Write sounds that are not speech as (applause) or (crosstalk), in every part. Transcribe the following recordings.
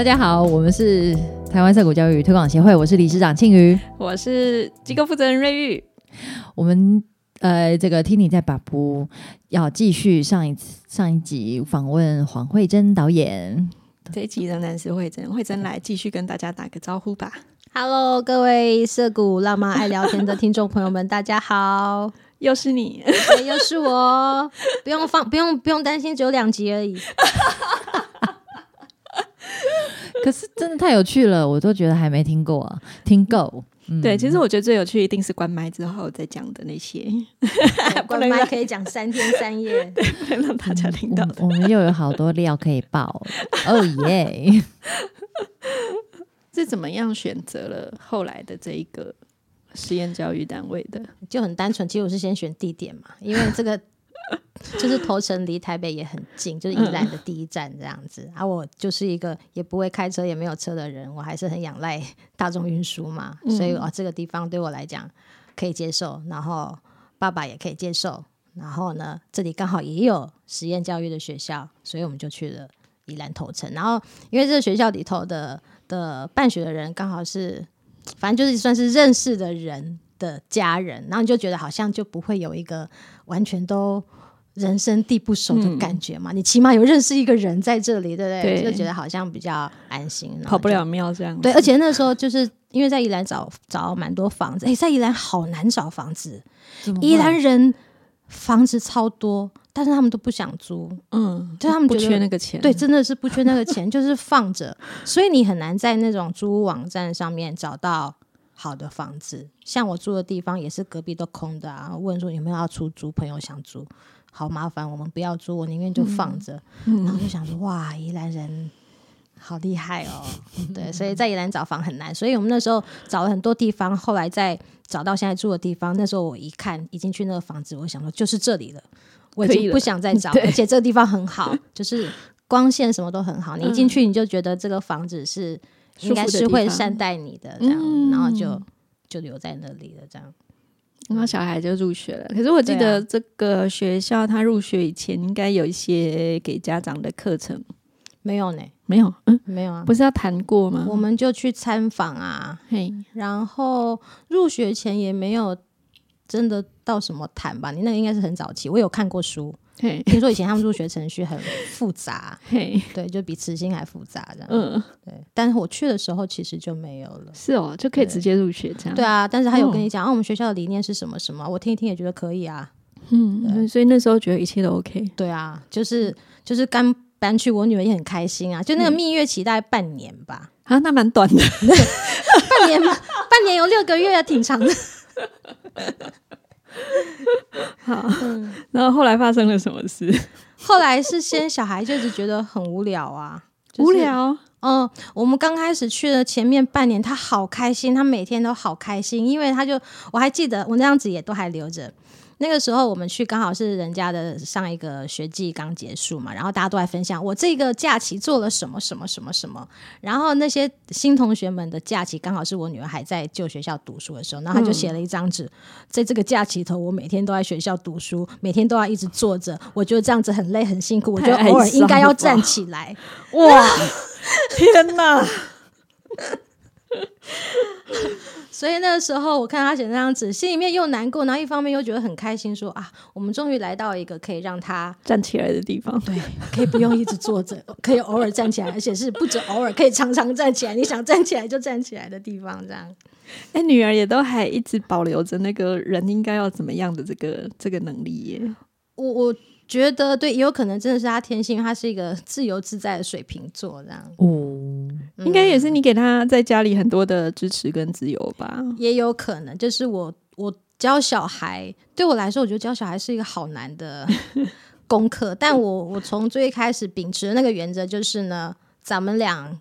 大家好，我们是台湾色谷教育推广协会，我是理事长庆瑜，我是机构负责人瑞玉。我们呃，这个听你在把布要继续上一次上一集访问黄慧珍导演，这一集仍然是慧珍，慧珍来继续跟大家打个招呼吧。Hello，各位涩谷浪漫爱聊天的听众朋友们，大家好，(laughs) 又是你，又是我，不用放，不用不用担心，只有两集而已。(laughs) (laughs) (laughs) 可是真的太有趣了，我都觉得还没听过啊，听够。嗯对，其实我觉得最有趣一定是关麦之后再讲的那些，对 (laughs) 关麦可以讲三天三夜，(laughs) 不能让大家听到我们又有好多料可以爆，哦耶！是怎么样选择了后来的这一个实验教育单位的？就很单纯。其实我是先选地点嘛，因为这个 (laughs) 就是头城离台北也很近，就是宜兰的第一站这样子。啊，我就是一个也不会开车也没有车的人，我还是很仰赖 (laughs) 大众运输嘛，所以啊，这个地方对我来讲可以接受，然后爸爸也可以接受。然后呢，这里刚好也有实验教育的学校，所以我们就去了宜兰头城。然后，因为这个学校里头的的办学的人刚好是，反正就是算是认识的人的家人，然后你就觉得好像就不会有一个完全都人生地不熟的感觉嘛。你起码有认识一个人在这里，对不对？对就觉得好像比较安心，跑不了庙这样。对，而且那时候就是因为在宜兰找找蛮多房子，哎，在宜兰好难找房子，宜兰人房子超多，但是他们都不想租，嗯，就他们不缺那个钱。对，真的是不缺那个钱，(laughs) 就是放着，所以你很难在那种租屋网站上面找到好的房子。像我住的地方也是隔壁都空的啊，问说有没有要出租，朋友想租，好麻烦，我们不要租，我宁愿就放着。然后就想说，哇，宜兰人。好厉害哦！对，所以在宜兰找房很难，所以我们那时候找了很多地方，后来再找到现在住的地方。那时候我一看，已经去那个房子，我想说就是这里了，我已经不想再找，对而且这个地方很好，就是光线什么都很好。你一进去你就觉得这个房子是应该是会善待你的这样，嗯然后就就留在那里了这样。然后小孩就入学了。可是我记得这个学校他入学以前应该有一些给家长的课程，没有呢，没有？嗯，没有啊，不是要谈过吗？我们就去参访啊，嘿，然后入学前也没有真的到什么谈吧。你那个应该是很早期，我有看过书，嘿，听说以前他们入学程序很复杂，嘿，对，就比慈心还复杂这样。嗯，对，但是我去的时候其实就没有了。是哦，就可以直接入学这样。对啊，但是他有跟哦你讲，啊，我们学校的理念是什么什么，我听一听也觉得可以啊。嗯，所以那时候觉得一切都 OK。对啊，就是就是刚搬去，我女儿也很开心啊。就那个蜜月期大概半年吧，啊，那蛮短的。(laughs) 半年嘛，半年有六个月，挺长的。(laughs) 好，然后后来发生了什么事？(laughs) 后来是先小孩就一直觉得很无聊啊，就是无。聊。嗯，我们刚开始去的前面半年，他好开心，他每天都好开心，因为他就我还记得我那样子也都还留着。那个时候我们去刚好是人家的上一个学季刚结束嘛，然后大家都在分享我这个假期做了什么什么什么什么，然后那些新同学们的假期刚好是我女儿还在旧学校读书的时候，然后她就写了一张纸，在这个假期头，我每天都在学校读书，每天都要一直坐着，我觉得这样子很累很辛苦，我觉得偶尔应该要站起来。哇，(laughs) 天哪！(laughs) (laughs) 所以那个时候，我看他写那张纸，心里面又难过，然后一方面又觉得很开心说啊，我们终于来到一个可以让他站起来的地方。对，可以不用一直坐着，(laughs) 可以偶尔站起来，而且是不止偶尔，可以常常站起来。你想站起来就站起来的地方，这样。哎，女儿也都还一直保留着那个人应该要怎么样的这个这个能力耶。我我觉得对，也有可能真的是他天性，他是一个自由自在的水瓶座，这样哦，应该也是你给他在家里很多的支持跟自由吧？也有可能就是我我教小孩，对我来说，我觉得教小孩是一个好难的 (laughs) 功课。但我我从最一开始秉持的那个原则就是呢，咱们俩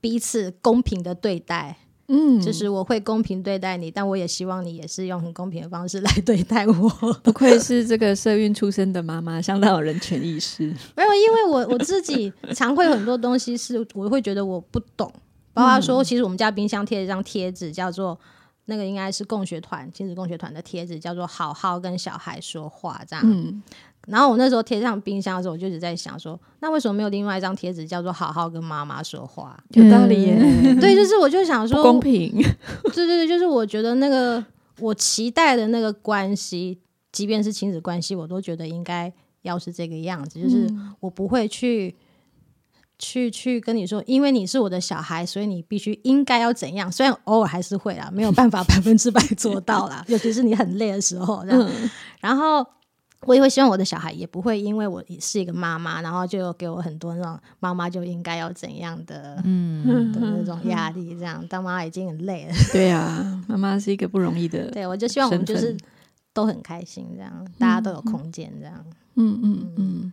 彼此公平的对待，嗯，就是我会公平对待你，但我也希望你也是用很公平的方式来对待我。(laughs) 不愧是这个社运出身的妈妈，相当有人权意识。没有，因为我我自己常会有很多东西是我会觉得我不懂，包括说，其实我们家冰箱贴了一张贴纸，叫做那个应该是共学团亲子共学团的贴纸，叫做“好好跟小孩说话”这样。嗯，然后我那时候贴上冰箱的时候，我就一直在想说，那为什么没有另外一张贴纸叫做“好好跟妈妈说话有道理耶，对，就是我就想不说，公平。(laughs) 对对对，就是我觉得那个我期待的那个关系，即便是亲子关系，我都觉得应该要是这个样子，就是我不会去去去跟你说，因为你是我的小孩，所以你必须应该要怎样。虽然偶尔还是会啦，没有办法 (laughs) 百分之百做到啦，尤其是你很累的时候这样。嗯然后我也会希望我的小孩也不会因为我是一个妈妈，然后就给我很多那种妈妈就应该要怎样的。嗯，的那种压力，这样当妈妈已经很累了。对啊，妈妈是一个不容易的。对，我就希望我们就是都很开心，这样大家都有空间，这样。嗯嗯嗯，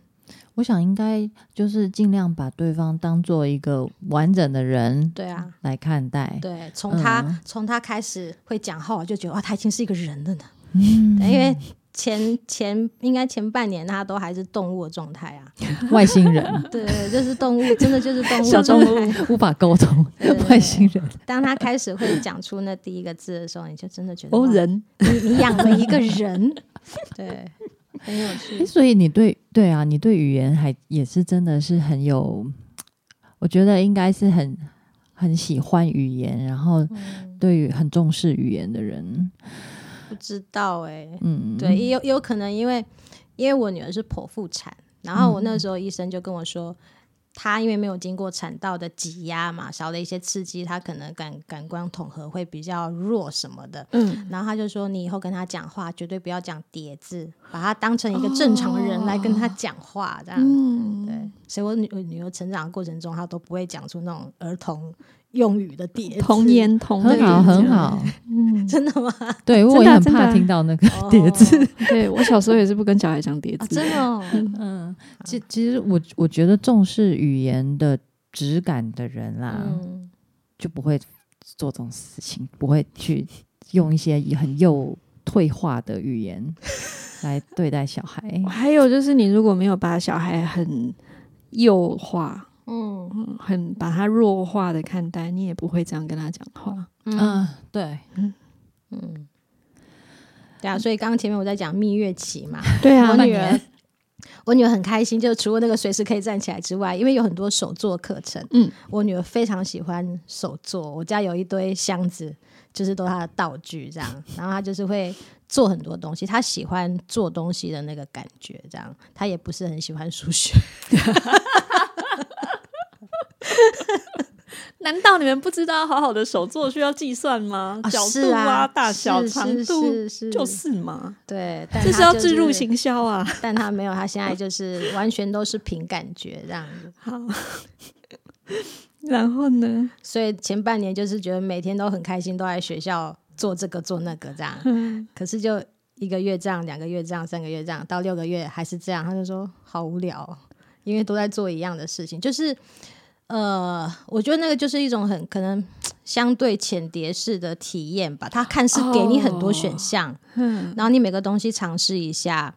我想应该就是尽量把对方当做一个完整的人对啊，来看待。对，从他嗯从、他开始会讲话，我就觉得哇，他已经是一个人了呢。嗯，因为前前应该前半年他都还是动物的状态啊。(laughs) 外星人 (laughs) 对对，就是动物，真的就是动物小动态。无法沟通外星人。当他开始会讲出那第一个字的时候，你就真的觉得哦，人你你养了一个人，(laughs) 对，很有趣。所以你对对啊，你对语言还也是真的是很有，我觉得应该是很很喜欢语言，然后嗯，对于很重视语言的人。不知道哎、嗯，对，也有也有可能因为因为我女儿是剖腹产，然后我嗯那时候医生就跟我说，她因为没有经过产道的挤压嘛，少了一些刺激，她可能感感官统合会比较弱什么的。嗯，然后他就说，你以后跟她讲话绝对不要讲叠字，把她当成一个正常人来跟她讲话，这样。嗯，对，所以我女女儿成长的过程中，她都不会讲出那种儿童用语的叠字。童言童语，很好，很好。嗯，真的吗？对，我也很怕听到那个叠字。哦 (laughs) 对我小时候也是不跟小孩讲叠啊，字，真的、哦。嗯，其其实我我觉得重视语言的质感的人啦，嗯，就不会做这种事情，不会去用一些很幼退化的语言来对待小孩。(laughs) 还有就是，你如果没有把小孩很幼化，嗯嗯，很把他弱化的看待，你也不会这样跟他讲话。嗯嗯，对，嗯，对啊，所以刚刚前面我在讲蜜月期嘛，(laughs) 对啊。我女儿，我女儿很开心，就除了那个随时可以站起来之外，因为有很多手作课程，嗯，我女儿非常喜欢手作，我家有一堆箱子，就是都是她的道具这样，然后她就是会做很多东西，她喜欢做东西的那个感觉，这样，她也不是很喜欢数学，(laughs) 难道你们不知道好好的手作需要计算吗？啊角度是啊大小、是长是度，是是就是嘛，对，但这是要置入行销啊。(laughs) 但他没有，他现在就是完全都是凭感觉这样子。好，然后呢？所以前半年就是觉得每天都很开心，都在学校做这个做那个这样。嗯，可是就一个月这样，两个月这样，三个月这样，到六个月还是这样，他就说好无聊哦、因为都在做一样的事情。就是呃，我觉得那个就是一种很可能 (tsk) 相对浅碟式的体验吧。他看似给你很多选项，嗯然后你每个东西尝试一下。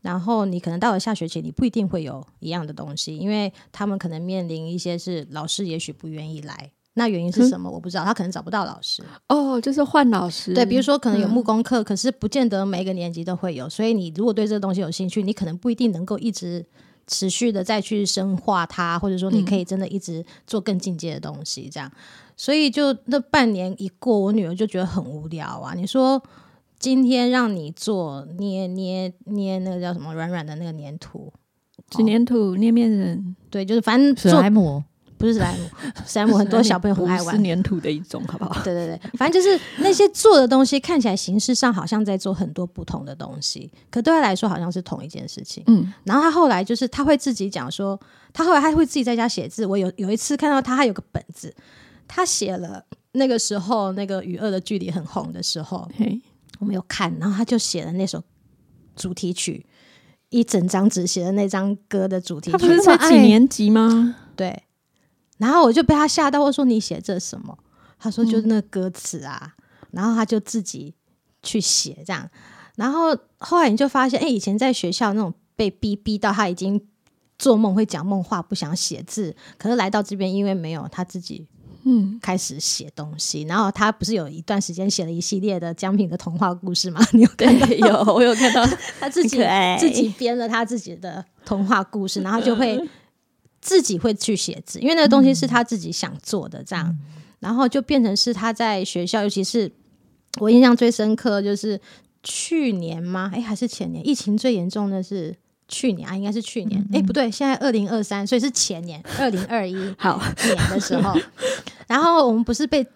然后你可能到了下学期，你不一定会有一样的东西，因为他们可能面临一些是老师也许不愿意来，那原因是什么？我不知道，他可能找不到老师。哦，就是换老师，对，比如说可能有嗯木工课，可是不见得每个年级都会有，所以你如果对这个东西有兴趣，你可能不一定能够一直持续的再去深化它，或者说你可以真的一直做更进阶的东西，这样。所以就那半年一过，我女儿就觉得很无聊啊。你说今天让你做捏捏捏那个叫什么软软的那个粘土，纸粘土、捏面人，对，就是反正史做不是史莱姆，(laughs) 史莱姆很多小朋友很爱玩是，粘土的一种，好不好？(laughs) 对对对，反正就是那些做的东西看起来形式上好像在做很多不同的东西，可对他来说好像是同一件事情。嗯，然后他后来就是他会自己讲说，他后来他会自己在家写字。我有有一次看到他，他有个本子，他写了那个时候那个《与恶的距离》很红的时候，嘿，我没有看，然后他就写了那首主题曲，一整张纸写的那张歌的主题曲。他不是才几年级吗？对，然后我就被他吓到，我说你写这什么？他说就是那歌词啊，然后他就自己去写这样，然后后来你就发现，哎，以前在学校那种被逼逼到他已经做梦会讲梦话，不想写字，可是来到这边，因为没有他自己嗯，开始写东西。然后他不是有一段时间写了一系列的江平的童话故事吗？(laughs) 你有看到？有我有看到，(laughs) 他自己自己编了他自己的童话故事，然后就会自己会去写字，因为那个东西是他自己想做的，这样，然后就变成是他在学校，尤其是我印象最深刻就是去年吗？哎，还是前年？疫情最严重的是去年啊，应该是去年。哎，不对，现在二零二三，所以是前年 (laughs) 二零二一好，年的时候，(laughs) 然后我们不是被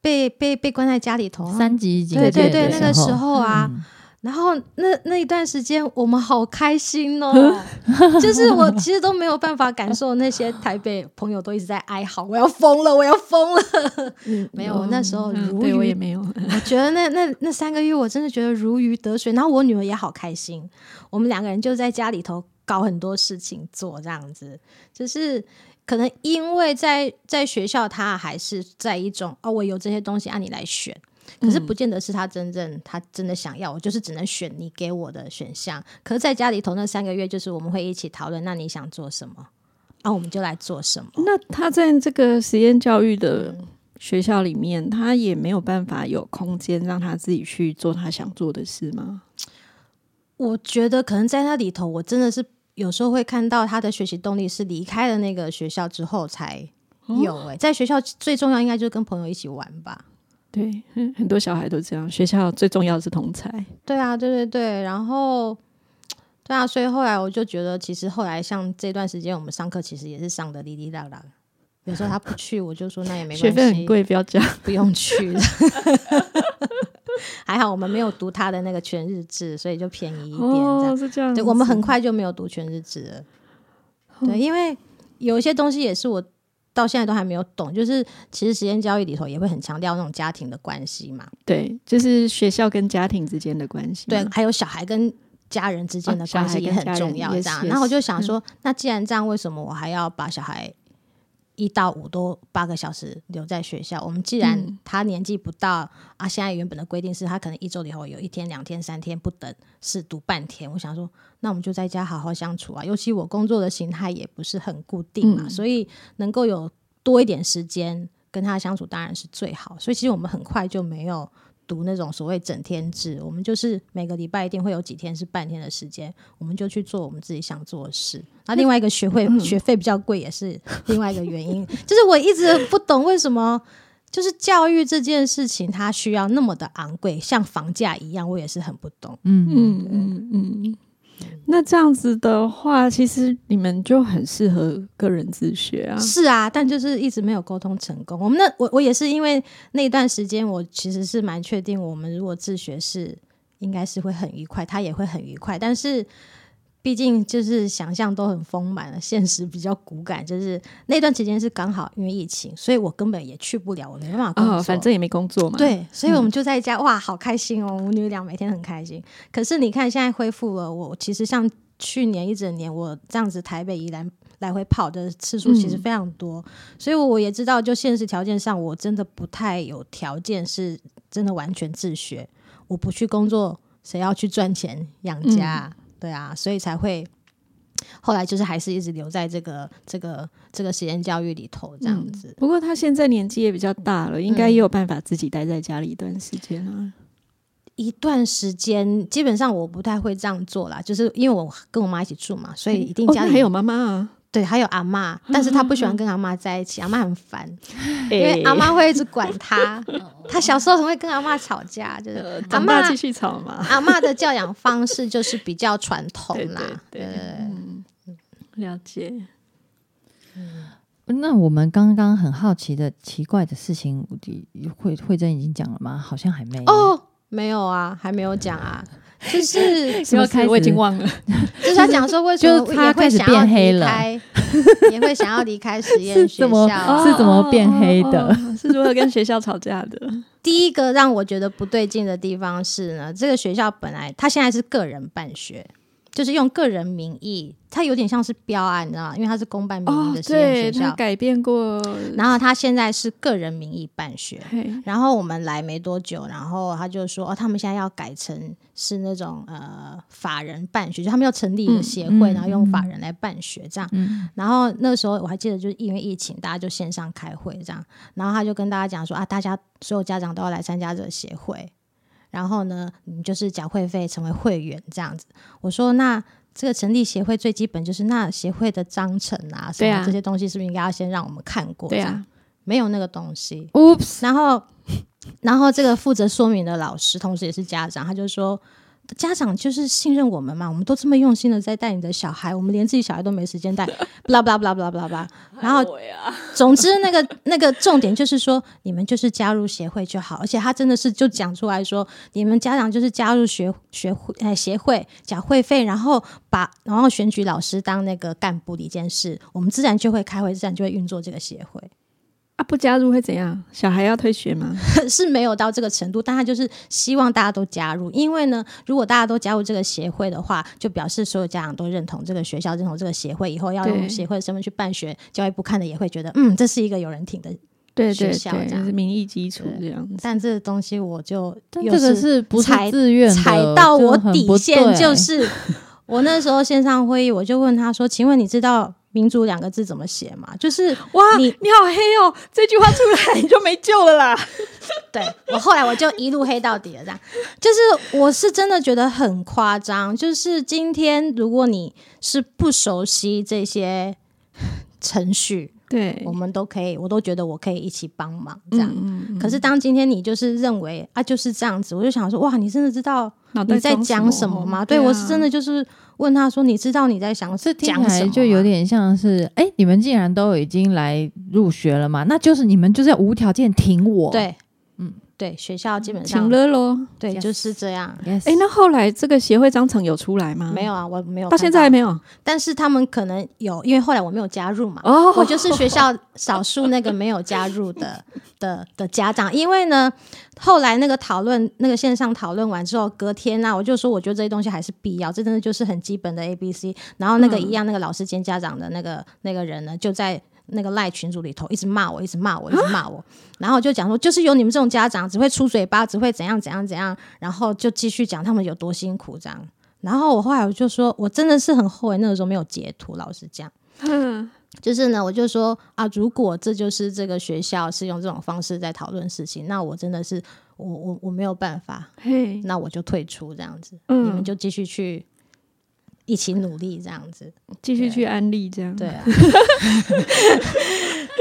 被被被关在家里头，三级警对对对，那个时候候啊，嗯然后那那一段时间我们好开心哦，(laughs) 就是我其实都没有办法感受那些台北朋友都一直在哀嚎，我要疯了，我要疯了。嗯没有我那时候嗯如对我也没有，我觉得那那那三个月我真的觉得如鱼得水，然后我女儿也好开心，我们两个人就在家里头搞很多事情做，这样子，就是可能因为在在学校，他还是在一种哦，我有这些东西，按、你来选。可是不见得是他真正他真的想要，我就是只能选你给我的选项。可是在家里头那三个月，就是我们会一起讨论，那你想做什么，啊，我们就来做什么。那他在这个实验教育的学校里面，他也没有办法有空间让他自己去做他想做的事吗？我觉得可能在那里头，我真的是有时候会看到他的学习动力是离开了那个学校之后才有、欸。在学校最重要应该就是跟朋友一起玩吧。对，嗯很多小孩都这样。学校最重要的是同才，对啊，对对对，然后对啊，所以后来我就觉得，其实后来像这段时间我们上课，其实也是上的滴滴答答。有时候他不去，我就说那也没学关系，费很贵，不要这样。不用去。(laughs) 还好我们没有读他的那个全日制，所以就便宜一点这样。哦，是这样子。对，我们很快就没有读全日制了。对，因为有一些东西也是我到现在都还没有懂，就是其实实验教育里头也会很强调那种家庭的关系嘛，对，就是学校跟家庭之间的关系。对，还有小孩跟家人之间的关系也很重要。也这样，是然后我就想说，那既然这样，为什么我还要把小孩一到五都八个小时留在学校？我们既然嗯他年纪不到、啊，现在原本的规定是他可能一周里头有一天、两天、三天不等是读半天。我想说，那我们就在家好好相处啊。尤其我工作的形态也不是很固定嘛，嗯所以能够有多一点时间跟他相处，当然是最好。所以其实我们很快就没有。读那种所谓整天制，我们就是每个礼拜一定会有几天是半天的时间，我们就去做我们自己想做的事。那另外一个学费学费比较贵，也是另外一个原因。(laughs) 就是我一直不懂为什么，就是教育这件事情它需要那么的昂贵，像房价一样，我也是很不懂。嗯嗯嗯嗯。那这样子的话，其实你们就很适合个人自学啊。是啊，但就是一直没有沟通成功。我们那我我也是因为那段时间，我其实是蛮确定，我们如果自学是应该是会很愉快，他也会很愉快。但是毕竟就是想象都很丰满了，现实比较骨感。就是那段时间是刚好因为疫情，所以我根本也去不了，我没办法工作。哦，反正也没工作嘛。，对，所以我们就在家，哇，好开心哦！母女俩每天很开心。可是你看，现在恢复了，我其实像去年一整年，我这样子台北宜兰来回跑的次数其实嗯非常多，所以我也知道，就现实条件上，我真的不太有条件是真的完全自学。我不去工作，谁要去赚钱养家啊？对啊，所以才会。后来就是还是一直留在这个这个这个实验教育里头这样子。不过他现在年纪也比较大了，应该也有办法自己待在家里一段时间啊。一段时间，基本上我不太会这样做啦，就是因为我跟我妈一起住嘛，所以一定哦家里、哦还有妈妈啊，对，还有阿妈，但是他不喜欢 (laughs) 跟阿妈在一起，阿妈很烦，(laughs) 因因为阿妈会一直管他。(laughs) 他小时候很会跟阿妈吵架，就是阿妈长大继续吵嘛。阿妈的教养方式就是比较传统对啦，对对，嗯，了解。那我们刚刚很好奇的奇怪的事情，慧慧珍已经讲了吗？好像还没哦，没有啊，还没有讲啊，(laughs) 就是 (laughs) 什么开始我已经忘了。(laughs) 就是他讲说为什么他会开始想要变黑了。离开，也会想要离开实验是学校啊，是怎么变黑的？是如何跟学校吵架的？第一个让我觉得不对劲的地方是呢，这个学校本来他现在是个人办学，就是用个人名义，它有点像是标案，你知道吗？因为它是公办民营哦的，实验对，学校，他改变过，然后他现在是个人名义办学。然后我们来没多久，然后他就说，哦，他们现在要改成是那种呃法人办学，就他们要成立一个协会，然后用法人来办学这样。嗯然后那时候我还记得，就是因为疫情，大家就线上开会这样。然后他就跟大家讲说啊，大家所有家长都要来参加这个协会。然后呢，你就是缴会费成为会员这样子。我说那这个成立协会最基本就是那协会的章程啊，什么这些东西是不是应该要先让我们看过？对啊，没有那个东西。，Oops，然后，然后这个负责说明的老师，同时也是家长，他就说。家长就是信任我们嘛，我们都这么用心的在带你的小孩，我们连自己小孩都没时间带，不啦不啦不啦不啦不啦不啦。然后，总之那个那个重点就是说，你们就是加入协会就好，而且他真的是就讲出来说，你们家长就是加入学学会哎协会缴会费，然后把然后选举老师当那个干部的一件事，我们自然就会开会，自然就会运作这个协会。啊，不加入会怎样？小孩要退学吗？(laughs) 是没有到这个程度，但他就是希望大家都加入，因为呢，如果大家都加入这个协会的话，就表示所有家长都认同这个学校，认同这个协会，以后要用协会的身份去办学，教育部看的也会觉得，嗯，这是一个有人挺的。学对对对，校这样是民意基础这样子。但这个东西我就 (laughs) 这个是不是自愿？踩到我底线，就是 (laughs) 我那时候线上会议，我就问他说：“请问你知道‘民主’两个字怎么写嘛？”就是哇，你你好黑哦！这句话出来你就没救了啦。(laughs) 对我后来我就一路黑到底了，这样就是我是真的觉得很夸张。就是今天如果你是不熟悉这些程序，对我们都可以，我都觉得我可以一起帮忙这样。嗯嗯可是当今天你就是认为啊就是这样子，我就想说哇，你真的知道你在讲什么吗？对啊我是真的就是问他说，你知道你在想是听讲什么吗？起来就有点像是，哎、你们既然都已经来入学了嘛，那就是你们就是要无条件挺我。对，嗯对，学校基本上请了咯。对 Yes 就是这样。，yes，哎，那后来这个协会章程有出来吗？没有，啊，我没有到看现在还没有。但是他们可能有，因为后来我没有加入嘛，哦我就是学校少数那个没有加入的 (laughs) 的的家长。因为呢，后来那个讨论，那个线上讨论完之后，隔天呢、我就说我觉得这些东西还是必要，这真的就是很基本的 A B C。然后那个嗯一样，那个老师兼家长的那个那个人呢，就在。那个赖群组里头一直骂我，一直骂我，一直骂我，然后就讲说，就是有你们这种家长只会出嘴巴，只会怎样怎样怎样，然后就继续讲他们有多辛苦这样。然后我后来我就说，我真的是很后悔那个时候没有截图，老实讲。嗯，就是呢，我就说啊，如果这就是这个学校是用这种方式在讨论事情，那我真的是我我我没有办法，嘿，那我就退出这样子，嗯。你们就继续去一起努力这样子，继续去安利这样。对啊，(laughs) 对，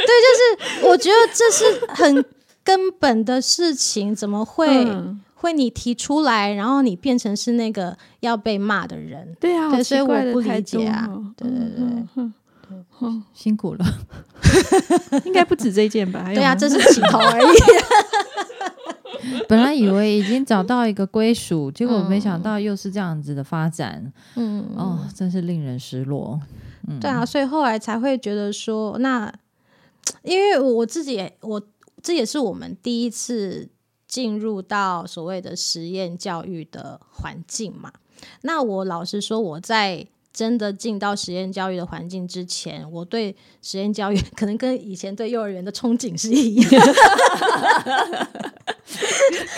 就是我觉得这是很根本的事情，怎么会、嗯。会你提出来，然后你变成是那个要被骂的人？对啊，所以我不理解啊。哦。对对对。嗯辛苦了。嗯 (laughs) 应该不止这件吧？(laughs) 对啊，吗这是起头而已。(laughs) 本来以为已经找到一个归属，结果没想到又是这样子的发展，嗯，哦，真是令人失落。嗯，对啊，所以后来才会觉得说，那因为我自己也，我这也是我们第一次进入到所谓的实验教育的环境嘛。那我老实说，我在真的进到实验教育的环境之前，我对实验教育 (laughs) 可能跟以前对幼儿园的憧憬是一样，(laughs)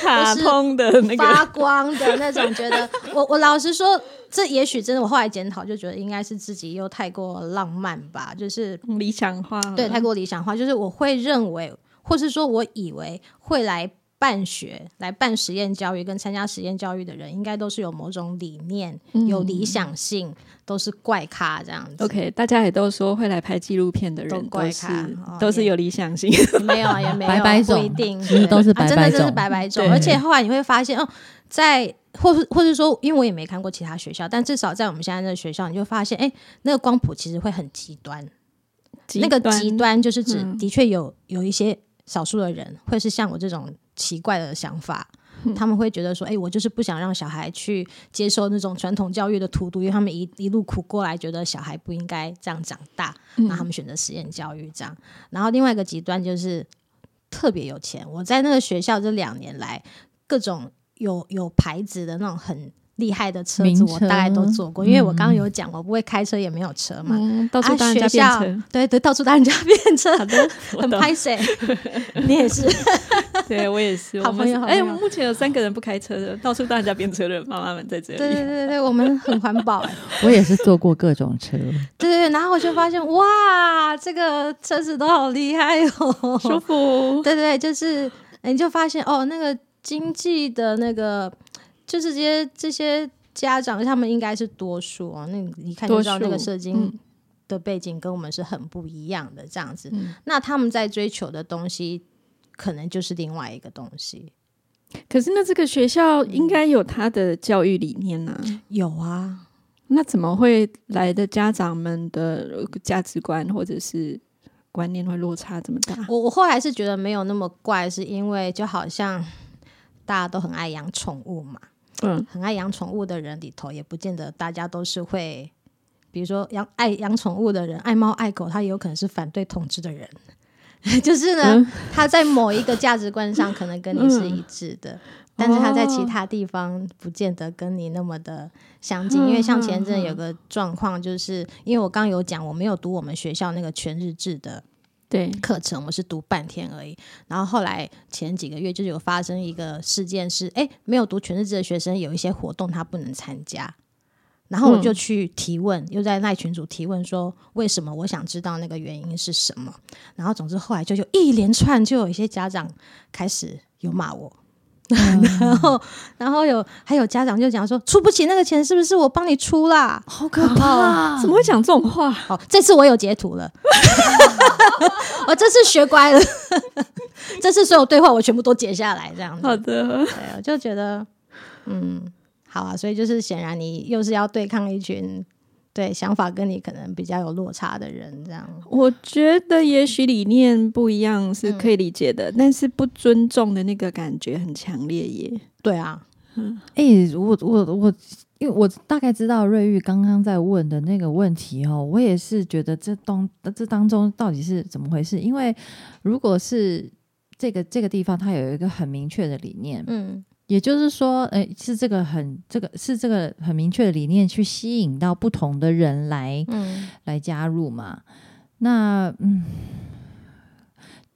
卡通的那发，光的那种。觉得 (laughs) 我我老实说，这也许真的，我后来检讨就觉得应该是自己又太过浪漫吧，就是理想化，对，太过理想化，就是我会认为，或是说我以为会来办学、来办实验教育跟参加实验教育的人，应该都是有某种理念、有理想性，都是怪咖这样子。OK，大家也都说会来拍纪录片的人都怪是咖哦都是有理想性，没有啊，也没有 (laughs) 啊，白白不一定，其实都是白对啊真的就是白种白。而且后来你会发现，哦，在或是或是说，因为我也没看过其他学校，但至少在我们现在这个学校，你就发现，哎，那个光谱其实会很极端。那个极端就是指，嗯的确有有一些少数的人会是像我这种奇怪的想法。嗯他们会觉得说：“哎、我就是不想让小孩去接受那种传统教育的荼毒，因为他们一一路苦过来，觉得小孩不应该这样长大，嗯那他们选择实验教育这样。然后另外一个极端就是特别有钱。我在那个学校这两年来，各种有有牌子的那种很厉害的车子，我大概都坐过，因为我刚刚嗯有讲我不会开车，也没有车嘛。嗯，到处啊，当人家变车。对对，到处当人家变车，好的，我很懂拍谁？(laughs) 你也是，(laughs) 对我也是。好朋友好朋友我们目前有三个人不开车的，到处当人家变车的妈妈们在这里。对对对对，我们很环保哎。(laughs) 我也是坐过各种车，(laughs) 对对对，然后我就发现哇，这个车子都好厉害哦，舒服。对对，就是哎你就发现哦，那个经济的那个，就是这些这些家长，他们应该是多数哦。那你一看就知道那个社经嗯的背景跟我们是很不一样的，这样子。嗯那他们在追求的东西，可能就是另外一个东西。可是那这个学校应该有他的教育理念呐、有啊，那怎么会来的家长们的价值观或者是观念会落差这么大？我我后来是觉得没有那么怪，是因为就好像大家都很爱养宠物嘛，嗯，很爱养宠物的人里头，也不见得大家都是会，比如说养爱养宠物的人，爱猫爱狗，他也有可能是反对统治的人。(laughs) 就是呢，嗯他在某一个价值观上可能跟你是一致的，但是他在其他地方不见得跟你那么的相近。因为像前阵有个状况，就是因为我刚刚有讲，我没有读我们学校那个全日制的对，课程，我是读半天而已。然后后来前几个月就有发生一个事件是，哎，没有读全日制的学生有一些活动他不能参加。然后我就去提问，又在那群主提问说为什么？我想知道那个原因是什么。然后总之后来就有一连串，就有一些家长开始有骂我，(laughs) 然后然后有还有家长就讲说出不起那个钱，是不是我帮你出啦？好可怕！啊怎么会讲这种话？哦，这次我有截图了，我 (laughs) 这次学乖了，(laughs) 这次所有对话我全部都截下来，这样子。好的，对，我就觉得，嗯，好啊，所以就是显然你又是要对抗一群对想法跟你可能比较有落差的人，这样。我觉得也许理念不一样是可以理解的，但是不尊重的那个感觉很强烈耶。对啊，嗯哎、我我我，因为我大概知道瑞玉刚刚在问的那个问题哦，我也是觉得这东这当中到底是怎么回事？因为如果是这个这个地方，它有一个很明确的理念，嗯也就是说，哎、是这个很这个是这个很明确的理念去吸引到不同的人来嗯来加入嘛。那嗯，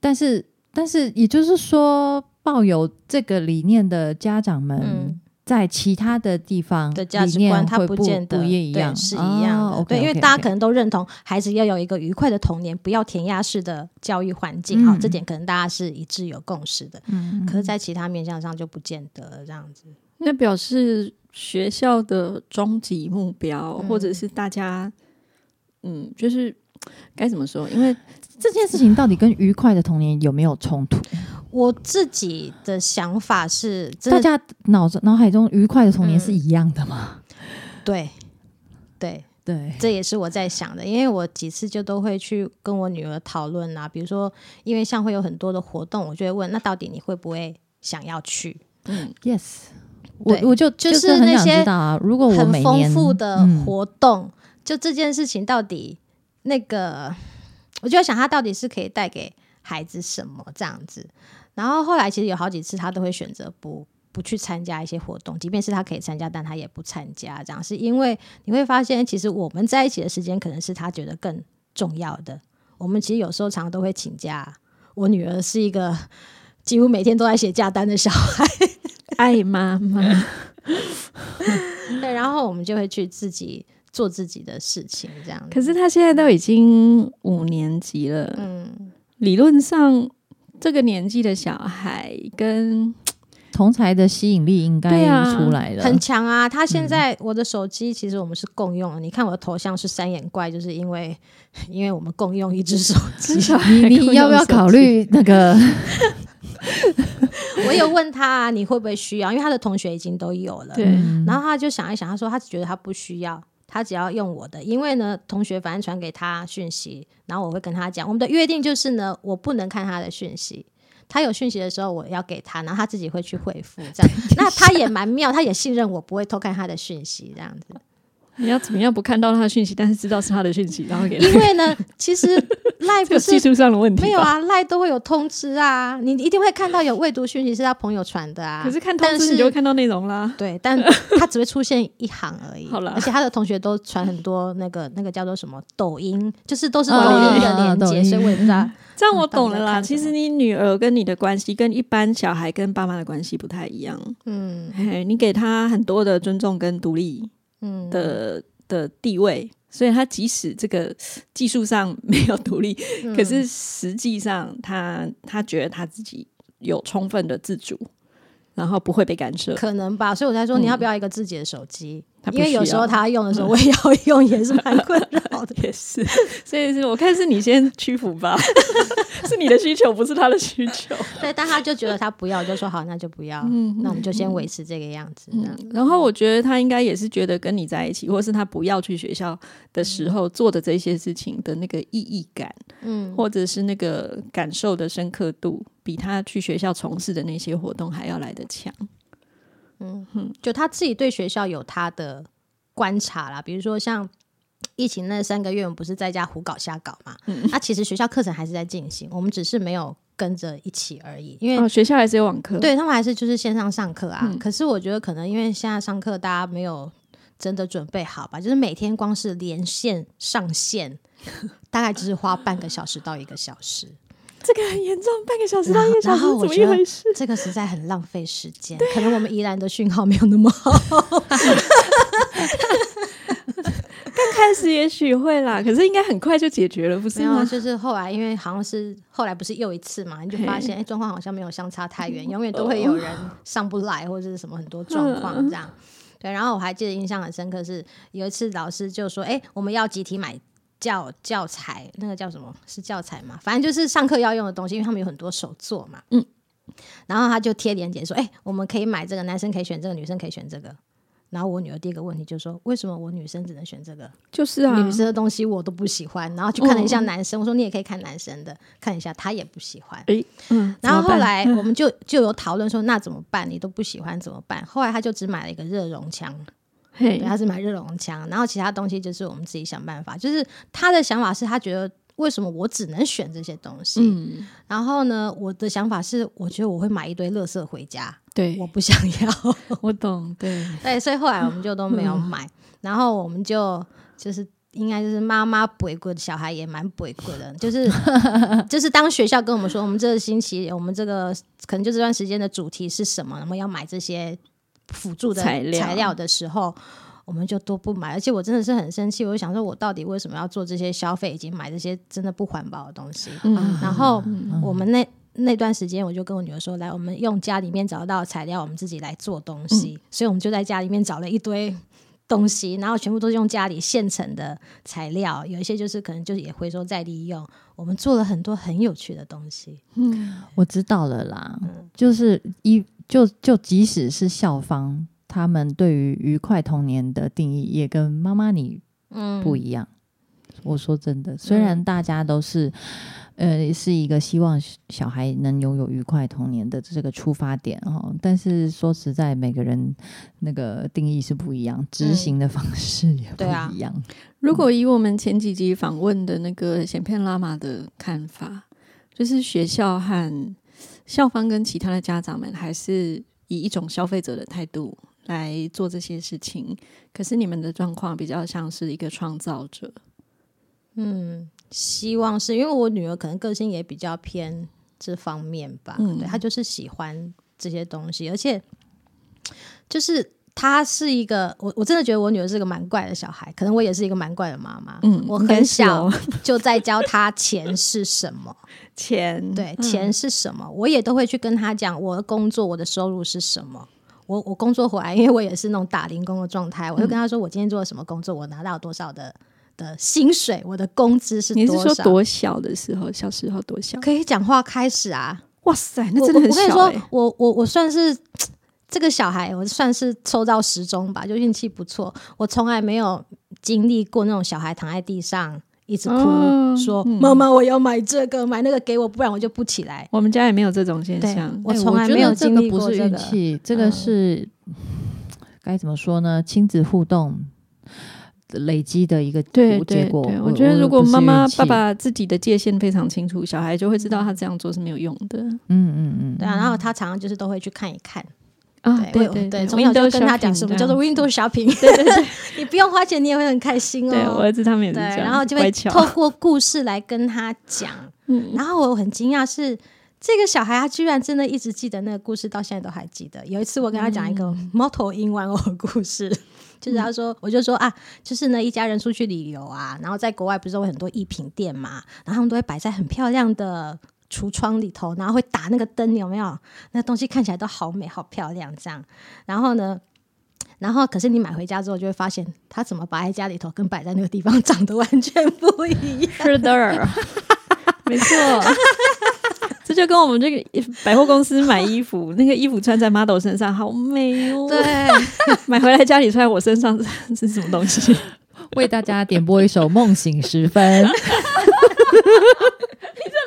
但是但是也就是说，抱有这个理念的家长们，嗯在其他的地方的价值观，它不见得不一样，对是一样的。哦对，因为大家可能都认同孩子要有一个愉快的童年，不要填鸭式的教育环境。好、嗯这点可能大家是一致有共识的。嗯，可是，在其他面向上就不见得这样子。那表示学校的终极目标，嗯或者是大家，嗯，就是该怎么说？因为这件事情到底跟愉快的童年有没有冲突？我自己的想法是，大家脑子脑海中愉快的童年嗯是一样的吗？对对，对，这也是我在想的，因为我几次就都会去跟我女儿讨论啊，比如说，因为像会有很多的活动，我就会问，那到底你会不会想要去？嗯，Yes，我我就就是那些知道啊，如果我很丰富的嗯活动，就这件事情到底那个，我就在想，他到底是可以带给孩子什么这样子。然后后来其实有好几次，他都会选择不不去参加一些活动，即便是他可以参加，但他也不参加。这样是因为你会发现，其实我们在一起的时间可能是他觉得更重要的。我们其实有时候常常都会请假。我女儿是一个 (laughs) 几乎每天都在写假单的小孩，爱妈妈，(laughs) 对，然后我们就会去自己做自己的事情，这样。可是他现在都已经五年级了，嗯，理论上这个年纪的小孩跟同才的吸引力应该出来了，很强啊！他嗯现在我的手机其实我们是共用的，你看我的头像是三眼怪，就是因为 (laughs) 因为我们共用一只手机。(laughs) (laughs) 你你要不要考虑那个？我有问他、啊、你会不会需要，因为他的同学已经都有了。对，嗯然后他就想一想，他说他觉得他不需要，他只要用我的，因为呢，同学反正传给他讯息，然后我会跟他讲，我们的约定就是呢，我不能看他的讯息。他有讯息的时候，我要给他，然后他自己会去回复，这样。那他也蛮妙，他也信任我不会偷看他的讯息，这样子。你要怎么样不看到他的讯息，但是知道是他的讯息，然后给他因为呢，其实 (laughs) 赖不这个技是术上的问题吧没有。啊，赖都会有通知啊，你一定会看到有未读讯息是他朋友传的啊。可是看通但知你就会看到内容啦。对，但 (laughs) 他只会出现一行而已。好了而且他的同学都传很多那个那个叫做什么抖音，就是都是嗯抖音嗯的连接，所以我也不知道。这样我懂了啦。其实你女儿跟你的关系跟一般小孩跟爸妈的关系不太一样。嗯嘿，你给他很多的尊重跟独立嗯，的的地位，所以他即使这个技术上没有独立，嗯可是实际上他他觉得他自己有充分的自主，然后不会被干涉。可能吧，所以我才说嗯你要不要一个自己的手机？因为有时候他用的时候，我也要用，也是蛮困扰的。(laughs) 也是，所以是我看是你先屈服吧，(laughs) 是你的需求，不是他的需求。(laughs) 对，但他就觉得他不要，就说好，那就不要，嗯那我们就先维持这个样子。嗯，然后我觉得他应该也是觉得跟你在一起，或是他不要去学校的时候做的这些事情的那个意义感，嗯，或者是那个感受的深刻度，比他去学校从事的那些活动还要来得强。就他自己对学校有他的观察啦，比如说像。疫情那三个月，我们不是在家胡搞瞎搞嘛？嗯那、其实学校课程还是在进行，我们只是没有跟着一起而已。因为哦，学校还是有网课，，对他们还是就是线上上课啊。嗯可是我觉得可能因为现在上课大家没有真的准备好吧，就是每天光是连线上线，(laughs) 大概只是花半个小时到一个小时，这个很严重，半个小时到然后一个小时然后我怎么一回事？这个实在很浪费时间。可能我们宜兰的讯号没有那么好，(laughs) 刚开始也许会啦，可是应该很快就解决了，不是没有，啊吗？就是后来因为好像是后来不是又一次嘛，你就发现哎状况好像没有相差太远，永远都会有人上不来或者是什么很多状况这样。对，然后我还记得印象很深刻是有一次老师就说：“哎，我们要集体买教教材，那个叫什么？是教材嘛？反正就是上课要用的东西，因为他们有很多手作嘛。”嗯，然后他就贴链接说：“哎，我们可以买这个，男生可以选这个，女生可以选这个。”然后我女儿第一个问题就说：“为什么我女生只能选这个？就是啊，女生的东西我都不喜欢。”然后去看了一下嗯男生，我说：“你也可以看男生的，看一下他也不喜欢。”诶，嗯，然后后来 (laughs) 我们就就有讨论说，那怎么办？你都不喜欢怎么办？后来他就只买了一个热熔枪，嘿对，他是买热熔枪，然后其他东西就是我们自己想办法。就是他的想法是他觉得为什么我只能选这些东西？嗯，然后呢，我的想法是，我觉得我会买一堆垃圾回家，对我，不想要。(laughs) 我懂，对，对，所以后来我们就都没有买，然后我们就就是。应该就是妈妈不贵，小孩也蛮不贵的。就是 (laughs) 就是当学校跟我们说，我们这个星期我们这个可能就这段时间的主题是什么，然后要买这些辅助的材料材料的时候，我们就都不买。而且我真的是很生气，我就想说，我到底为什么要做这些消费，以及买这些真的不环保的东西？嗯，然后我们那那段时间，我就跟我女儿说：“来，我们用家里面找到的材料，我们自己来做东西。所以我们就在家里面找了一堆东西，然后全部都是用家里现成的材料，有一些就是可能就是也回收再利用。我们做了很多很有趣的东西。嗯我知道了啦，就是一就就即使是校方，他们对于愉快童年的定义也跟妈妈你嗯，不一样。我说真的，虽然大家都是，呃，是一个希望小孩能拥有愉快童年的这个出发点哦，但是说实在，每个人那个定义是不一样，执行的方式也不一样。如果以我们前几集访问的那个显片拉玛的看法，就是学校和校方跟其他的家长们还是以一种消费者的态度来做这些事情，可是你们的状况比较像是一个创造者。嗯，希望是因为我女儿可能个性也比较偏这方面吧，嗯对她就是喜欢这些东西，而且就是她是一个我我真的觉得我女儿是个蛮怪的小孩，可能我也是一个蛮怪的妈妈，嗯，我很小哦 (laughs) 就在教她钱是什么，(laughs) 钱，对，嗯钱是什么，我也都会去跟她讲我的工作，我的收入是什么。我我工作回来，因为我也是那种打零工的状态，我就跟她说我今天做了什么工作，我拿到多少的的薪水，我的工资是你是多少。说多小的时候？小时候多小？可以讲话开始啊！哇塞，那我真的很我跟你说小我我算是这个小孩，我算是抽到时钟吧，就运气不错。我从来没有经历过那种小孩躺在地上一直哭，哦说嗯妈妈我要买这个买那个给我，不然我就不起来。我们家也没有这种现象。我哎从来没有经个不是历过这个运气，这个嗯是该怎么说呢？亲子互动累积的一个对结果。对对，我我觉得如果妈妈爸，爸自己的界限非常清楚，小孩就会知道他这样做是没有用的嗯嗯嗯，对啊，然后他常常就是都会去看一看，啊。对对对，对，从小就跟他讲什么叫做 window shopping，对对对，(laughs) 你不用花钱，你也会很开心哦。对我儿子他们也是对，这样，然后就会透过故事来跟他讲。(laughs) 嗯然后我很惊讶是，这个小孩他居然真的一直记得那个故事，到现在都还记得。有一次我跟他讲一个猫头鹰玩偶的故事。(laughs) 就是他说，我就说啊，就是呢，一家人出去旅游啊，然后在国外不是有很多艺品店嘛，然后他们都会摆在很漂亮的橱窗里头，然后会打那个灯，有没有？那东西看起来都好美、好漂亮这样。然后呢，然后可是你买回家之后，就会发现它怎么摆在家里头，跟摆在那个地方长得完全不一样。是的，(laughs) 没错。(laughs) 这就跟我们这个百货公司买衣服，那个衣服穿在 model 身上好美哦，对，(laughs) 买回来家里穿在我身上是是什么东西？为大家点播一首《梦醒时分》。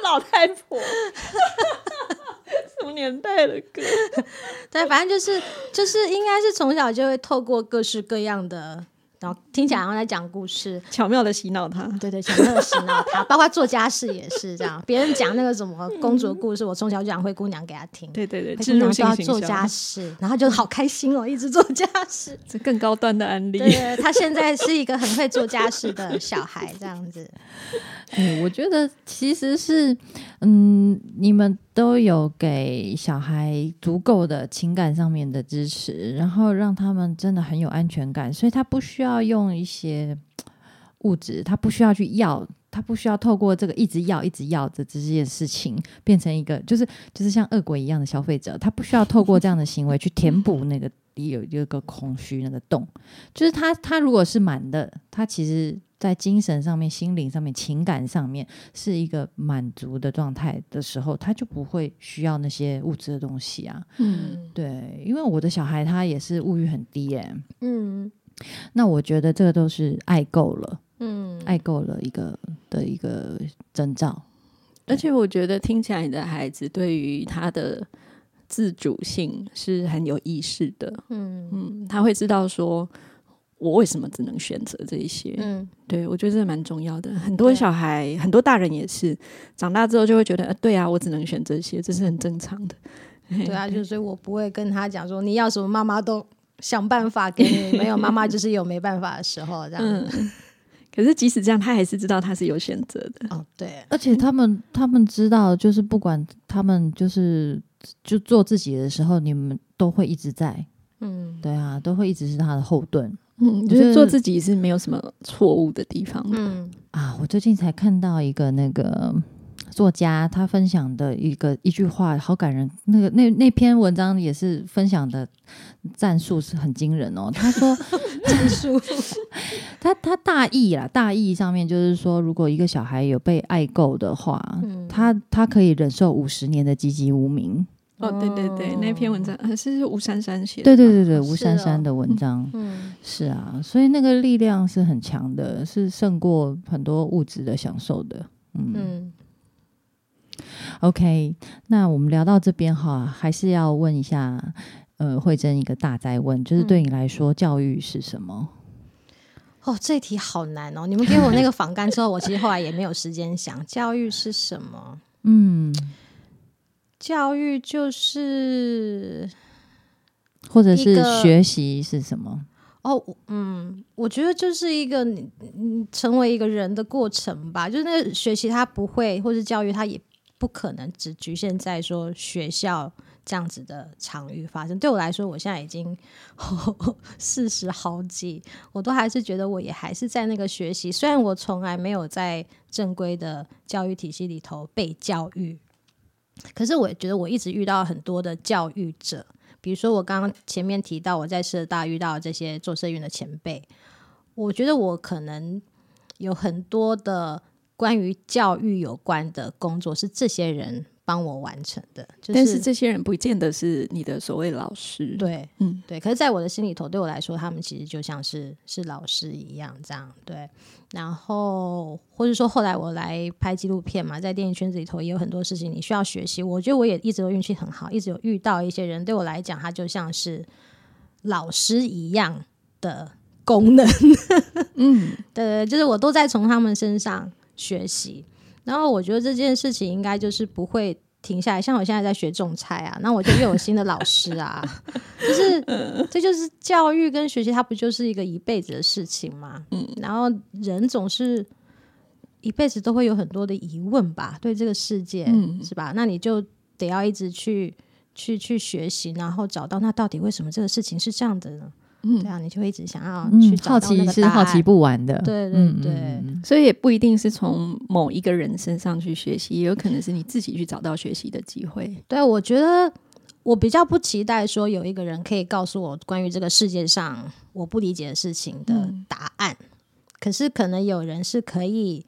老太婆，什么年代的歌？(laughs) 对，反正就是就是应该是从小就会透过各式各样的，然后听起来好像在讲故事，巧妙的洗脑他。对对，巧妙的洗脑他，(laughs) 包括做家事也是这样。别人讲那个什么公主的故事，我从小就讲灰姑娘给他听。对对对，灰植入姑娘就要性行销做家事，然后就好开心哦，一直做家事。(laughs) 这更高端的案例。对对，他现在是一个很会做家事的小孩，这样子。哎，我觉得其实是，嗯，你们都有给小孩足够的情感上面的支持，然后让他们真的很有安全感，所以他不需要用一些物质，他不需要去要，他不需要透过这个一直要、一直要的这件事情，变成一个就是就是像恶鬼一样的消费者，他不需要透过这样的行为去填补那个有有一个空虚那个洞，就是他他如果是满的，他其实。在精神上面、心灵上面、情感上面是一个满足的状态的时候，他就不会需要那些物质的东西啊。嗯，对，因为我的小孩他也是物欲很低耶、嗯那我觉得这个都是爱够了，嗯，爱够了一个的一个征兆。而且我觉得听起来你的孩子对于他的自主性是很有意识的。嗯嗯，他会知道说。我为什么只能选择这一些？嗯对我觉得这蛮重要的。很多小孩，很多大人也是，长大之后就会觉得，呃，对啊，我只能选这些，这是很正常的。对啊，就是所以我不会跟他讲说你要什么，妈妈都想办法给你。没有妈妈就是有没办法的时候，这样。嗯。可是即使这样，他还是知道他是有选择的。哦，对，而且他们他们知道，就是不管他们就是就做自己的时候，你们都会一直在，嗯对啊，都会一直是他的后盾嗯，就我觉得是做自己是没有什么错误的地方的。嗯啊。我最近才看到一个那个作家他分享的一个一句话，好感人。那个那那篇文章也是分享的战术是很惊人哦。他说 (laughs) 战术，(laughs) 他他大意啦，大意上面就是说，如果一个小孩有被爱够的话，嗯他他可以忍受五十年的籍籍无名。哦，对对对，那篇文章呃是吴珊珊写的。对对对对，吴珊珊的文章、嗯是啊，所以那个力量是很强的，是胜过很多物质的享受的。嗯嗯 OK，那我们聊到这边哈，还是要问一下，呃，慧珍一个大灾问，就是对你来说，教育是什么？哦，这题好难哦！你们给我那个访干之后，我其实后来也没有时间想教育是什么。嗯，教育就是或者是个学习是什么？哦，我嗯，我觉得就是一个你你成为一个人的过程吧。就是那个学习，它不会，或是教育，它也不可能只局限在说学校这样子的场域发生。对我来说，我现在已经 (laughs) 四十好几，我都还是觉得我也还是在那个学习。虽然我从来没有在正规的教育体系里头被教育，可是我觉得我一直遇到很多的教育者。比如说，我刚刚前面提到我在社大遇到这些做社运的前辈，我觉得我可能有很多的关于教育有关的工作是这些人帮我完成的，就是、但是这些人不见得是你的所谓老师。，对嗯，对，可是，在我的心里头，对我来说，他们其实就像是是老师一样，这样对。然后，或者说后来我来拍纪录片嘛，在电影圈子里头也有很多事情你需要学习。我觉得我也一直都运气很好，一直有遇到一些人，对我来讲，他就像是老师一样的功能。(laughs) 嗯，对，就是我都在从他们身上学习。然后我觉得这件事情应该就是不会停下来。像我现在在学种菜啊，那我就又有新的老师啊，(laughs) 就是这就是教育跟学习，它不就是一个一辈子的事情吗？嗯，然后人总是一辈子都会有很多的疑问吧，对这个世界，嗯是吧？那你就得要一直去去去学习，然后找到那到底为什么这个事情是这样的呢？嗯。对啊，你就会一直想要去嗯，好找到那奇。是好奇不完的，对对嗯对。所以也不一定是从某一个人身上去学习，也有可能是你自己去找到学习的机会。对，我觉得我比较不期待说有一个人可以告诉我关于这个世界上我不理解的事情的嗯。答案，可是可能有人是可以，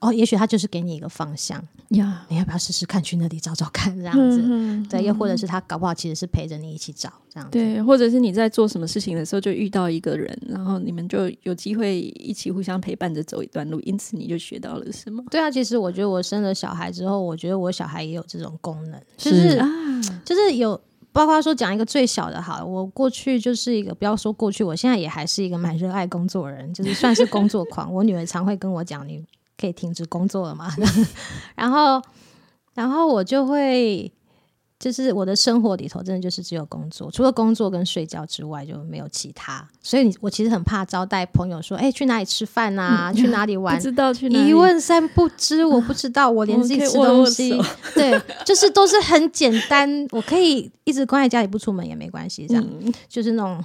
哦，也许他就是给你一个方向，呀，你要不要试试看去那里找找看这样子？嗯对，又或者是他搞不好其实是陪着你一起找这样子。对，或者是你在做什么事情的时候就遇到一个人，然后你们就有机会一起互相陪伴着走一段路，因此你就学到了什么对啊，其实我觉得我生了小孩之后，我觉得我小孩也有这种功能，就是？就是有，包括说讲一个最小的好了，我过去就是一个，不要说过去，我现在也还是一个蛮热爱工作的人，就是算是工作狂。我女儿常会跟我讲，你可以停止工作了嘛？(laughs) 然后，然后我就会。就是我的生活里头，真的就是只有工作，除了工作跟睡觉之外，就没有其他。所以你，我其实很怕招待朋友说，哎、去哪里吃饭啊？(laughs) 去哪里玩不？知道去哪里一问三不知，我不知道，我连自己吃东西 (laughs) 手，对，就是都是很简单，我可以一直关在家里不出门也没关系，这样、嗯就是那种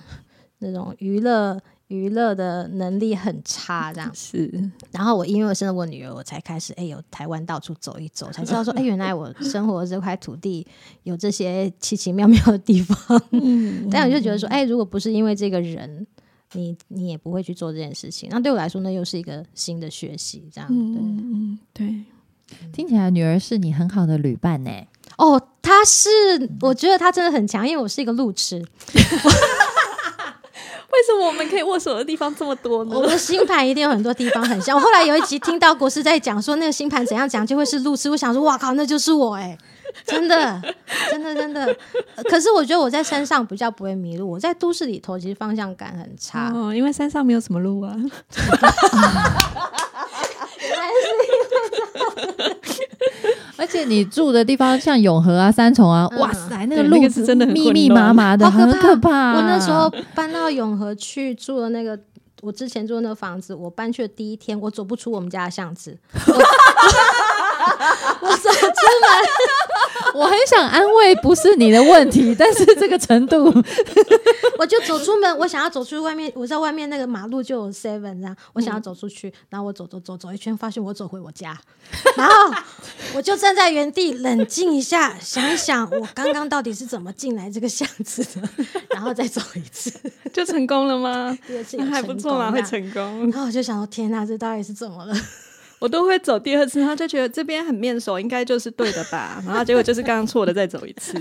那种娱乐娱乐的能力很差这样。(laughs) 是然后我因为我生了我女儿，我才开始哎有台湾到处走一走，才知道说哎原来我生活这块土地有这些奇奇妙妙的地方。(laughs) 嗯 (laughs) 但我就觉得说，哎，如果不是因为这个人。你你也不会去做这件事情，那对我来说，那又是一个新的学习，这样。对，听起来女儿是你很好的旅伴呢。哦，她是，我觉得她真的很强，因为我是一个路痴，(laughs) 为什么我们可以握手的地方这么多呢我？们的星盘一定有很多地方很像。我后来有一集听到国师在讲说那个星盘怎样讲就会是路痴，我想说哇靠，那就是我哎、真的，真的，真的。呃可是我觉得我在山上比较不会迷路，我在都市里头其实方向感很差。哦，因为山上没有什么路啊。(laughs) 而且你住的地方像永和啊、三重啊，嗯哇塞，那个对路那个是真的很密密麻麻的，好可很可怕怕。我那时候搬到永和去住的那个，我之前住的那个房子，我搬去的第一天，我走不出我们家的巷子。我 (laughs) 我走出我很想安慰，不是你的问题，但是这个程度，(laughs) 我就走出门，我想要走出外面，我在外面那个马路就有 seven 这样，我想要走出去，然后我走走走走一圈，发现我走回我家，然后我就站在原地冷静一下，想一想我刚刚到底是怎么进来这个巷子的，然后再走一次，(laughs) 就成功了吗？那还不错嘛，会成功。然后我就想说，天哪，这到底是怎么了？我都会走第二次，然后就觉得这边很面熟，应该就是对的吧。(laughs) 然后结果就是刚刚错的，再走一次。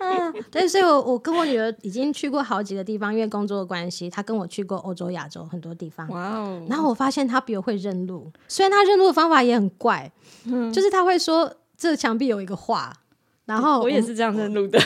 嗯，(laughs) 对，所以我我跟我女儿已经去过好几个地方，因为工作的关系，她跟我去过欧洲、亚洲很多地方。哇哦！然后我发现她比我会认路，虽然她认路的方法也很怪，(laughs) 就是她会说这个墙壁有一个画，然后我也是这样认路的。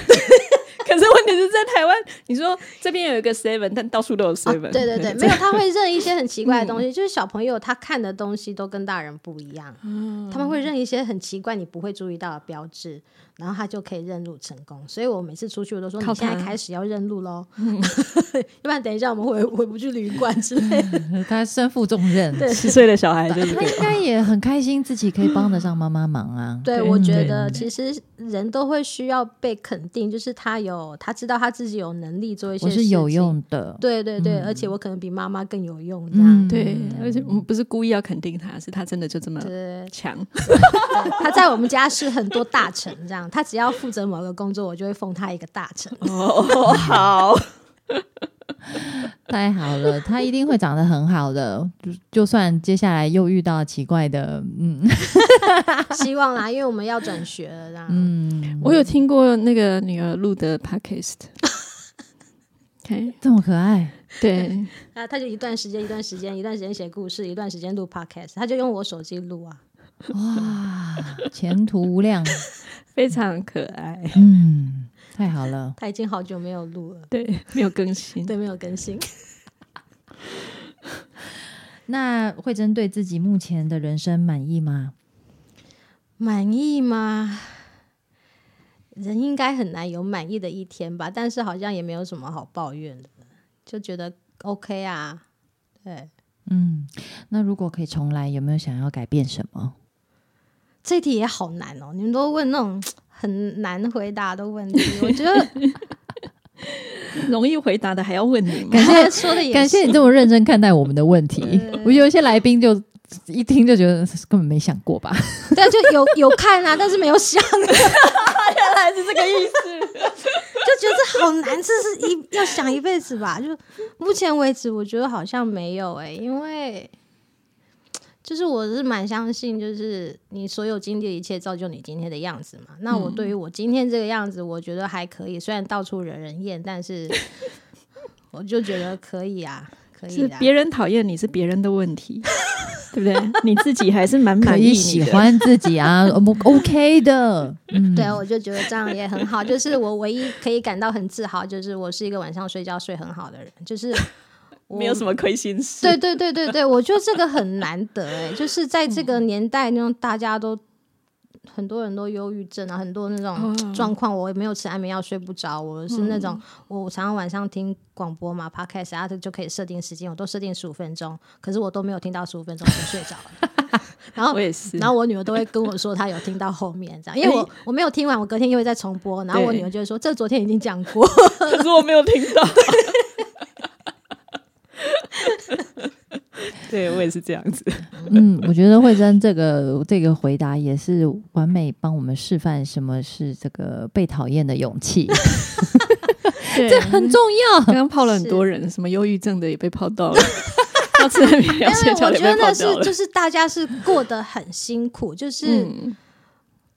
可是问题是在台湾，你说这边有一个 seven，但到处都有哦 seven、对对对，(laughs) 没有，他会认一些很奇怪的东西，就是小朋友他看的东西都跟大人不一样，嗯。他们会认一些很奇怪你不会注意到的标志，然后他就可以认路成功。所以我每次出去我都说，你现在开始要认路喽，(laughs) 要不然等一下我们回回不去旅馆之类的。(laughs) 他身负重任，对。十岁的小孩就是他应该也很开心，自己可以帮得上妈妈忙啊。对，我觉得其实人都会需要被肯定，就是他有他知道他自己有能力做一些我是有。用的，对对对，嗯而且我可能比妈妈更有用，这样。嗯，对，而且我们不是故意要肯定他，是他真的就这么，强。他在我们家是很多大臣，这样，他只要负责某个工作，我就会封他一个大臣。哦，好，(laughs) 太好了，他一定会长得很好的。就就算接下来又遇到奇怪的，嗯 (laughs) 希望啦，因为我们要转学了，这样。嗯，我有听过那个女儿录的 podcast。(laughs) OK，这么可爱，对，啊，他就一段时间一段时间一段时间写故事，一段时间录 podcast，他就用我手机录啊。哇，前途无量，非常可爱。嗯，太好了。他已经好久没有录了，对，(laughs) 没有更新。对，没有更新。(laughs) 那慧珍对自己目前的人生满意吗？满意吗？人应该很难有满意的一天吧，但是好像也没有什么好抱怨的，就觉得 OK 啊。对，嗯，那如果可以重来，有没有想要改变什么？这题也好难哦，你们都问那种很难回答的问题，(laughs) 我觉得容易回答的还要问你吗？感谢说的也感谢你这么认真看待我们的问题。我有一些来宾就一听就觉得根本没想过吧。但，就有有看啊，但是没有想，(laughs) 原来是这个意思。就觉得好难，这是一要想一辈子吧。就目前为止，我觉得好像没有哎、因为就是我是蛮相信，就是你所有经历的一切造就你今天的样子嘛。那我对于我今天这个样子，我觉得还可以，虽然到处惹人厌，但是 (laughs) 我就觉得可以啊，可以别人讨厌你是别人的问题，(laughs) 对不对？你自己还是蛮满意你可以喜。欢自己啊，(laughs) 我 OK 的。嗯，对，我就觉得这样也很好。就是我唯一可以感到很自豪，就是我是一个晚上睡觉睡很好的人，就是我没有什么亏心事。对对对对对，我觉得这个很难得哎，就是在这个年代，那种大家都很多人都忧郁症啊，很多那种嗯状况，我也没有吃安眠药睡不着，我是那种、我常常晚上听广播嘛，podcast 啊，就可以设定时间，我都设定十五分钟，可是我都没有听到十五分钟就睡着了。(laughs) 然后 (laughs) 我也是。然后我女儿都会跟我说，她有听到后面这样，因为我我没有听完，我隔天又会再重播，然后我女儿就会说，这昨天已经讲过。可是我没有听到。(laughs) 对我也是这样子。(laughs) 嗯，我觉得慧珍这个这个回答也是完美帮我们示范什么是这个被讨厌的勇气，(laughs) 对，这很重要。刚刚泡了很多人，什么忧郁症的也被泡到了，要吃安眠药因睡觉也为我觉得那是被泡掉了。就是大家是过得很辛苦，就是、嗯，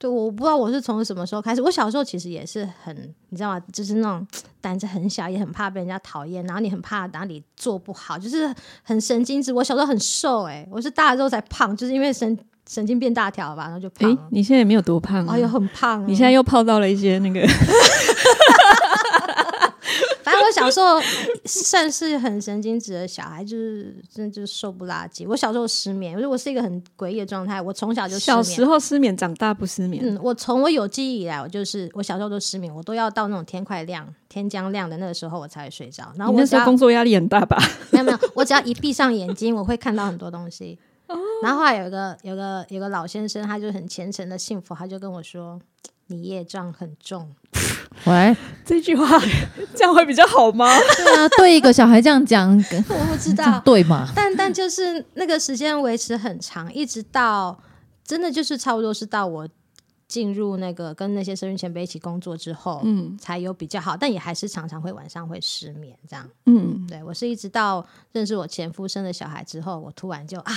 对，我不知道我是从什么时候开始。我小时候其实也是很，你知道吗？就是那种胆子很小，也很怕被人家讨厌，然后你很怕哪里做不好，就是很神经质。我小时候很瘦、欸，我是大了之后才胖，就是因为神神经变大条吧，然后就胖哎了。，你现在也没有多胖啊哎呦，，很胖、欸！你现在又泡到了一些那个，(laughs) 反正我小时候算是很神经质的小孩，就是真的就是瘦不拉几。我小时候失眠，我我是一个很诡异的状态。我从小就失小眠，时候失眠，长大不失眠。嗯，我从我有记忆以来，我就是我小时候都失眠，我都要到那种天快亮、天将亮的那个时候我才会睡着。然后你那时候工作压力很大吧？(laughs) 没有没有，我只要一闭上眼睛，我会看到很多东西。然后后来有一个有个有个老先生，他就很虔诚的信佛，他就跟我说：“你业障很重。(laughs) 喂，这句话 (laughs) 这样会比较好吗？对啊，对一个小孩这样讲，” (laughs) 我不知道，对吗？但但就是那个时间维持很长，一直到真的就是差不多是到我进入那个跟那些生育前辈一起工作之后，嗯才有比较好，但也还是常常会晚上会失眠这样。嗯，对我是一直到认识我前夫生了小孩之后，我突然就啊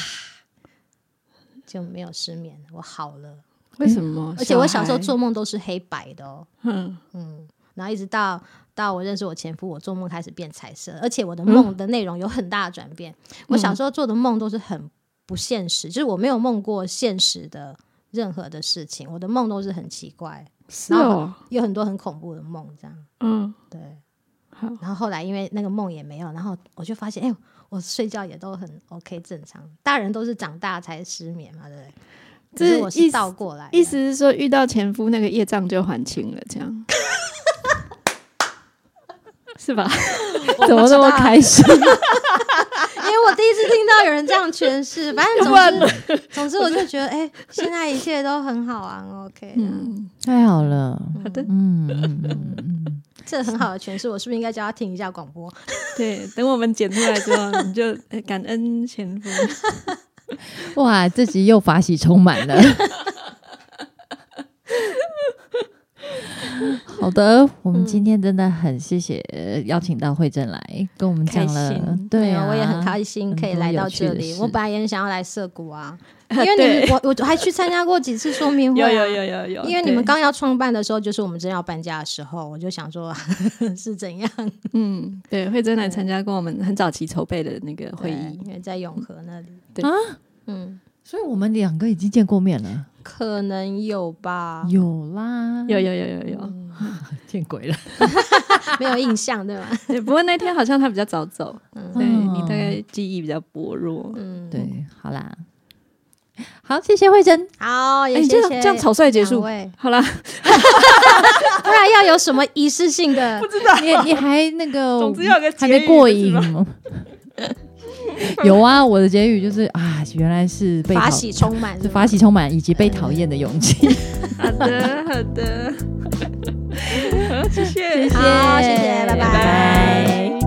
就没有失眠，我好了。为什么？而且我小时候做梦都是黑白的哦，嗯，嗯，然后一直到到我认识我前夫，我做梦开始变彩色，而且我的梦的内容有很大的转变。我小时候做的梦都是很不现实，就是我没有梦过现实的任何的事情，我的梦都是很奇怪，是哦，有很多很恐怖的梦，这样嗯，对。好，然后后来因为那个梦也没有，然后我就发现，哎、我睡觉也都很 OK 正常。大人都是长大才失眠嘛，对不对？这是我是意思倒过来的，意思是说遇到前夫那个业障就还清了，这样 (laughs) 是吧？怎么那么开心？(laughs) 因为我第一次听到有人这样诠释，反正总之总之我就觉得，哎、现在一切都很好啊，OK，太好了，好的，嗯嗯嗯嗯，(laughs) 这很好的诠释，我是不是应该叫他听一下广播？对，等我们剪出来之后，你就呃感恩前夫。哇，这集又法喜充满了。(laughs) 好的，我们今天真的很谢谢呃邀请到慧珍来跟我们讲了。对啊，我也很开心可以来到这里。我本来也很想要来涩谷啊，(laughs) 因为你们我我还去参加过几次说明会、啊，有有有有有，因为你们刚要创办的时候，就是我们真要搬家的时候，我就想说 (laughs) 是怎样？嗯，对，慧珍来参加过我们很早期筹备的那个会议，因为在永和那里，对。啊，嗯，所以我们两个已经见过面了，可能有吧。有啦，有有有有有，嗯 (laughs) 见鬼了！(laughs) 没有印象对吧？(laughs) 对，不过那天好像他比较早走，对嗯你大概记忆比较薄弱。嗯，对，好啦，好，谢谢慧珍。好，也哎，谢谢这样草率结束好啦，不然要有什么仪式性的？不知道你你还那个总之要有个还没过瘾？(laughs) 有啊，我的结语就是啊，原来是被讨法喜充满，是法喜充满以及被讨厌的勇气。好的，好的，好，(laughs) 谢谢，谢谢，好谢拜拜